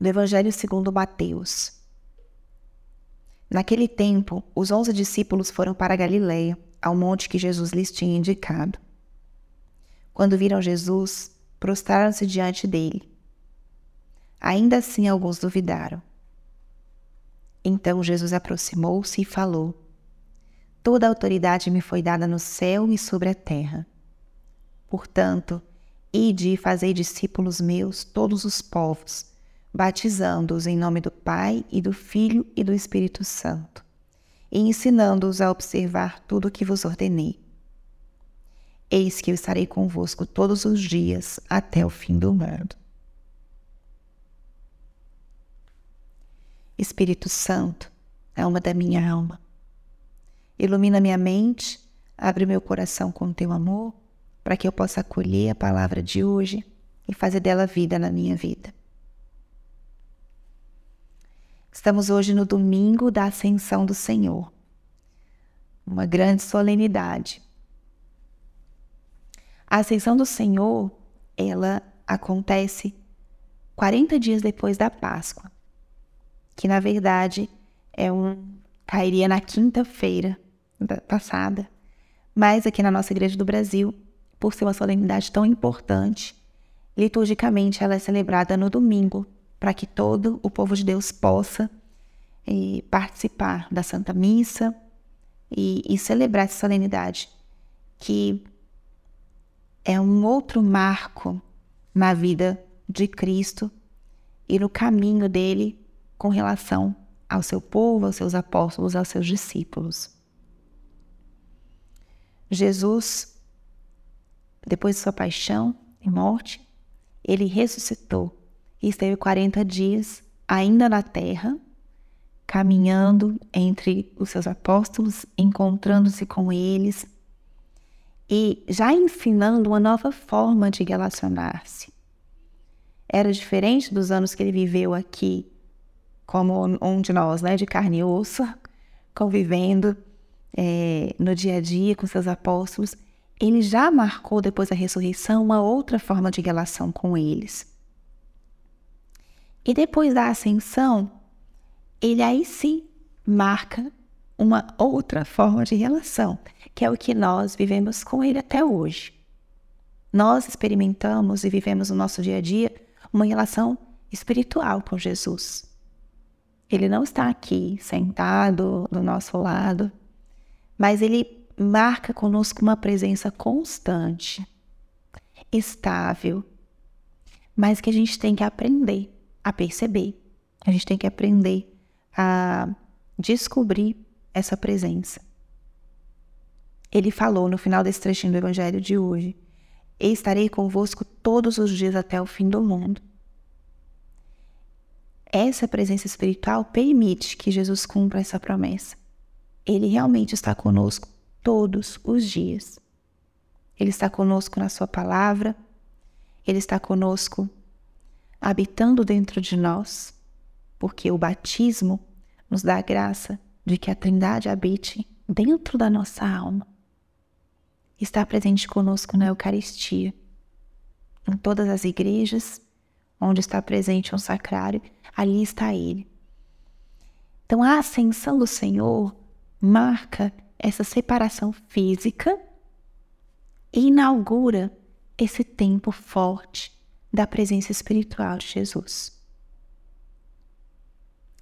do Evangelho segundo Mateus. Naquele tempo, os onze discípulos foram para Galiléia, ao monte que Jesus lhes tinha indicado. Quando viram Jesus, prostraram-se diante dele. Ainda assim, alguns duvidaram. Então Jesus aproximou-se e falou: Toda a autoridade me foi dada no céu e sobre a terra. Portanto, ide e fazei discípulos meus todos os povos, batizando-os em nome do Pai e do Filho e do Espírito Santo, e ensinando-os a observar tudo o que vos ordenei. Eis que eu estarei convosco todos os dias até o fim do mundo. Espírito Santo, alma da minha alma, ilumina minha mente, abre meu coração com teu amor, para que eu possa acolher a palavra de hoje e fazer dela vida na minha vida. Estamos hoje no domingo da Ascensão do Senhor, uma grande solenidade. A Ascensão do Senhor, ela acontece 40 dias depois da Páscoa que na verdade é um cairia na quinta-feira passada, mas aqui na nossa igreja do Brasil, por ser uma solenidade tão importante, liturgicamente ela é celebrada no domingo, para que todo o povo de Deus possa eh, participar da Santa Missa e, e celebrar essa solenidade, que é um outro marco na vida de Cristo e no caminho dele com relação ao seu povo, aos seus apóstolos, aos seus discípulos. Jesus, depois de sua paixão e morte, ele ressuscitou e esteve 40 dias ainda na terra, caminhando entre os seus apóstolos, encontrando-se com eles e já ensinando uma nova forma de relacionar-se. Era diferente dos anos que ele viveu aqui como um de nós, né, de carne e osso, convivendo é, no dia a dia com seus apóstolos, ele já marcou depois da ressurreição uma outra forma de relação com eles. E depois da ascensão, ele aí sim marca uma outra forma de relação, que é o que nós vivemos com ele até hoje. Nós experimentamos e vivemos no nosso dia a dia uma relação espiritual com Jesus. Ele não está aqui sentado do nosso lado, mas ele marca conosco uma presença constante, estável, mas que a gente tem que aprender a perceber. A gente tem que aprender a descobrir essa presença. Ele falou no final desse trechinho do Evangelho de hoje: Estarei convosco todos os dias até o fim do mundo essa presença espiritual permite que Jesus cumpra essa promessa. Ele realmente está conosco todos os dias. Ele está conosco na Sua palavra, Ele está conosco habitando dentro de nós, porque o batismo nos dá a graça de que a Trindade habite dentro da nossa alma. Está presente conosco na Eucaristia, em todas as igrejas, onde está presente um sacrário, ali está Ele. Então, a ascensão do Senhor marca essa separação física e inaugura esse tempo forte da presença espiritual de Jesus.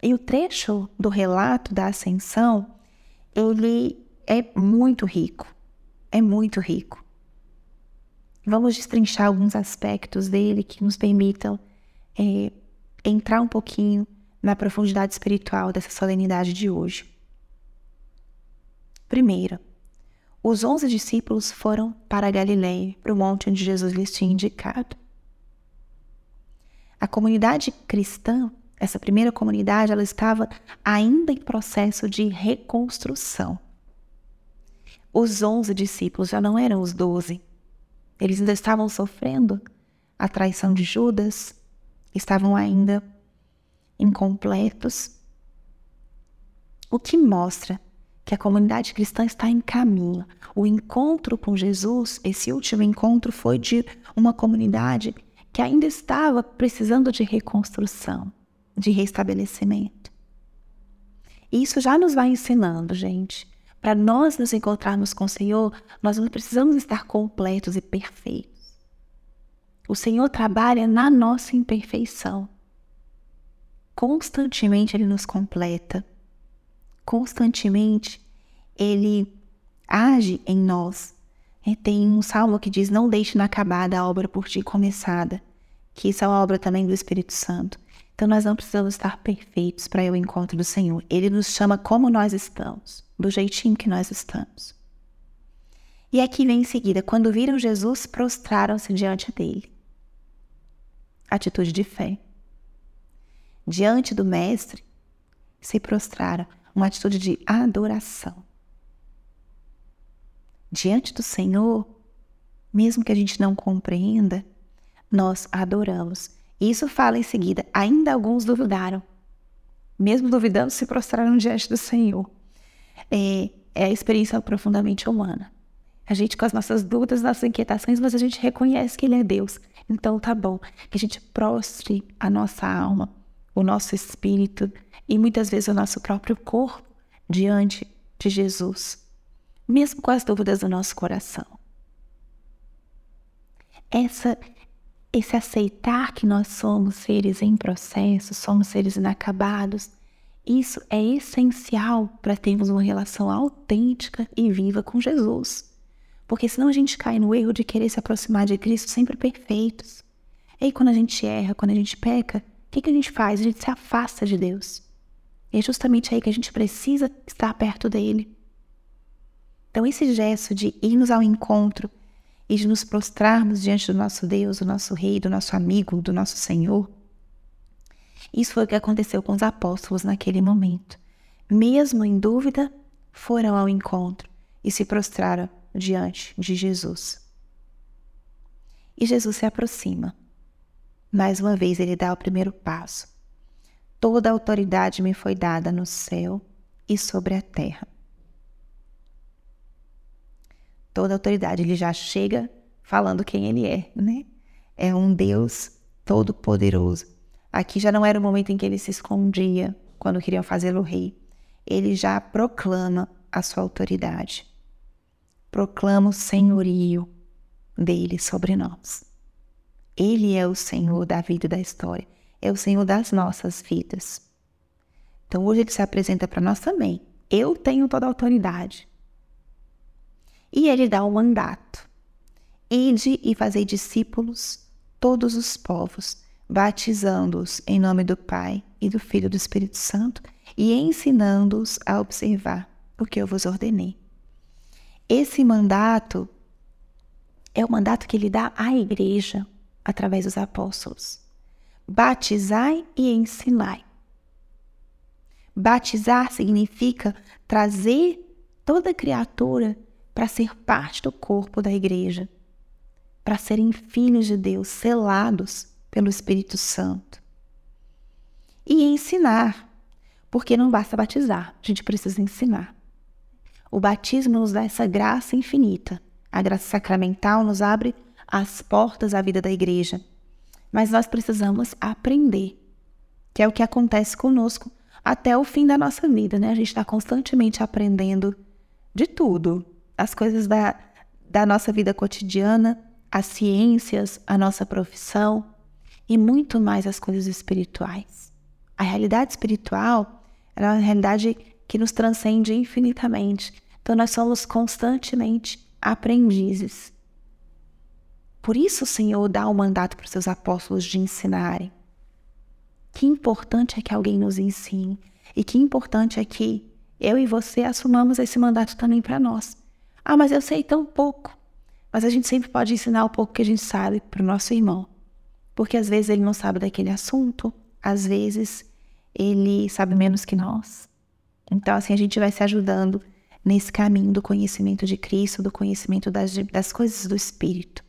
E o trecho do relato da ascensão, ele é muito rico, é muito rico. Vamos destrinchar alguns aspectos dele que nos permitam é, entrar um pouquinho na profundidade espiritual dessa solenidade de hoje. Primeiro, os onze discípulos foram para Galiléia, para o monte onde Jesus lhes tinha indicado. A comunidade cristã, essa primeira comunidade, ela estava ainda em processo de reconstrução. Os onze discípulos já não eram os doze. Eles ainda estavam sofrendo a traição de Judas, estavam ainda incompletos, o que mostra que a comunidade cristã está em caminho. O encontro com Jesus, esse último encontro, foi de uma comunidade que ainda estava precisando de reconstrução, de restabelecimento. Isso já nos vai ensinando, gente. Para nós nos encontrarmos com o Senhor, nós não precisamos estar completos e perfeitos. O Senhor trabalha na nossa imperfeição. Constantemente Ele nos completa. Constantemente Ele age em nós. É, tem um salmo que diz: Não deixe inacabada a obra por ti começada, que isso é uma obra também do Espírito Santo. Então nós não precisamos estar perfeitos para ir ao encontro do Senhor. Ele nos chama como nós estamos, do jeitinho que nós estamos. E aqui vem em seguida: quando viram Jesus, prostraram-se diante dele. Atitude de fé. Diante do Mestre, se prostraram, uma atitude de adoração. Diante do Senhor, mesmo que a gente não compreenda, nós adoramos. Isso fala em seguida, ainda alguns duvidaram. Mesmo duvidando, se prostraram diante do Senhor. É, é a experiência profundamente humana. A gente com as nossas dúvidas, nossas inquietações, mas a gente reconhece que Ele é Deus. Então tá bom, que a gente prostre a nossa alma, o nosso espírito e muitas vezes o nosso próprio corpo diante de Jesus, mesmo com as dúvidas do nosso coração. Essa esse aceitar que nós somos seres em processo, somos seres inacabados, isso é essencial para termos uma relação autêntica e viva com Jesus. Porque senão a gente cai no erro de querer se aproximar de Cristo sempre perfeitos. E aí, quando a gente erra, quando a gente peca, o que, que a gente faz? A gente se afasta de Deus. E é justamente aí que a gente precisa estar perto dele. Então, esse gesto de irmos ao encontro e de nos prostrarmos diante do nosso Deus, do nosso Rei, do nosso amigo, do nosso Senhor. Isso foi o que aconteceu com os apóstolos naquele momento. Mesmo em dúvida, foram ao encontro e se prostraram diante de Jesus. E Jesus se aproxima. Mais uma vez, ele dá o primeiro passo. Toda a autoridade me foi dada no céu e sobre a terra toda autoridade. Ele já chega falando quem ele é, né? É um Deus todo-poderoso. Aqui já não era o momento em que ele se escondia quando queriam fazê-lo rei. Ele já proclama a sua autoridade. Proclama o senhorio dele sobre nós. Ele é o Senhor da vida e da história. É o Senhor das nossas vidas. Então hoje ele se apresenta para nós também. Eu tenho toda a autoridade. E ele dá o mandato: Ide e fazei discípulos todos os povos, batizando-os em nome do Pai e do Filho e do Espírito Santo e ensinando-os a observar o que eu vos ordenei. Esse mandato é o mandato que ele dá à igreja através dos apóstolos. Batizai e ensinai. Batizar significa trazer toda criatura para ser parte do corpo da igreja, para serem filhos de Deus, selados pelo Espírito Santo. E ensinar, porque não basta batizar, a gente precisa ensinar. O batismo nos dá essa graça infinita. A graça sacramental nos abre as portas à vida da igreja. Mas nós precisamos aprender, que é o que acontece conosco até o fim da nossa vida, né? A gente está constantemente aprendendo de tudo, as coisas da, da nossa vida cotidiana, as ciências, a nossa profissão e muito mais as coisas espirituais. A realidade espiritual é uma realidade que nos transcende infinitamente. Então nós somos constantemente aprendizes. Por isso o Senhor dá o um mandato para os seus apóstolos de ensinarem. Que importante é que alguém nos ensine e que importante é que eu e você assumamos esse mandato também para nós. Ah, mas eu sei tão pouco. Mas a gente sempre pode ensinar o pouco que a gente sabe para o nosso irmão. Porque às vezes ele não sabe daquele assunto, às vezes ele sabe menos que nós. Então, assim, a gente vai se ajudando nesse caminho do conhecimento de Cristo, do conhecimento das, das coisas do Espírito.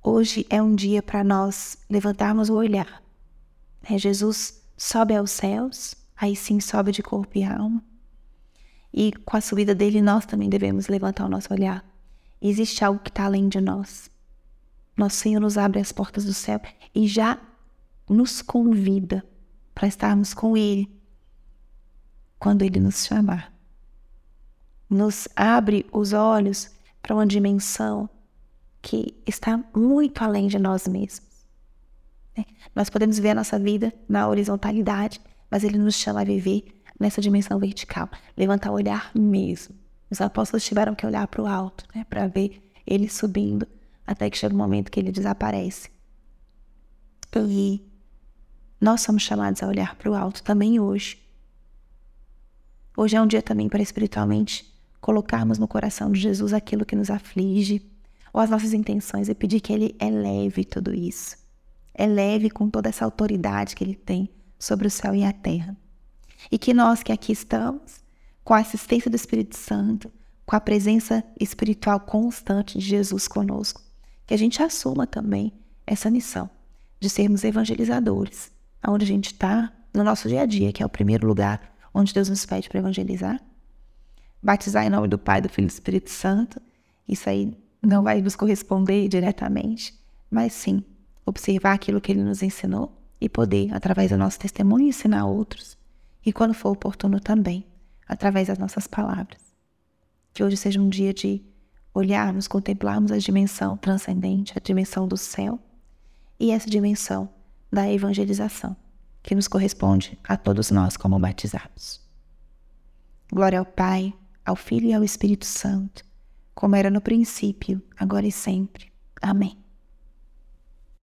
Hoje é um dia para nós levantarmos o olhar. É, Jesus sobe aos céus, aí sim sobe de corpo e alma. E com a subida dele, nós também devemos levantar o nosso olhar. Existe algo que está além de nós. Nosso Senhor nos abre as portas do céu e já nos convida para estarmos com Ele quando Ele nos chamar. Nos abre os olhos para uma dimensão que está muito além de nós mesmos. Né? Nós podemos ver a nossa vida na horizontalidade, mas Ele nos chama a viver nessa dimensão vertical, levantar o olhar mesmo. Os apóstolos tiveram que olhar para o alto, né, para ver Ele subindo, até que chega o um momento que Ele desaparece. E nós somos chamados a olhar para o alto também hoje. Hoje é um dia também para espiritualmente colocarmos no coração de Jesus aquilo que nos aflige, ou as nossas intenções, e pedir que Ele eleve tudo isso. Eleve com toda essa autoridade que Ele tem sobre o céu e a terra. E que nós que aqui estamos, com a assistência do Espírito Santo, com a presença espiritual constante de Jesus conosco, que a gente assuma também essa missão de sermos evangelizadores, aonde a gente está, no nosso dia a dia, que é o primeiro lugar onde Deus nos pede para evangelizar. Batizar em nome do Pai, do Filho e do Espírito Santo. Isso aí não vai nos corresponder diretamente, mas sim observar aquilo que Ele nos ensinou e poder, através do nosso testemunho, ensinar outros. E quando for oportuno também, através das nossas palavras. Que hoje seja um dia de olharmos, contemplarmos a dimensão transcendente, a dimensão do céu e essa dimensão da evangelização, que nos corresponde a todos nós como batizados. Glória ao Pai, ao Filho e ao Espírito Santo, como era no princípio, agora e sempre. Amém.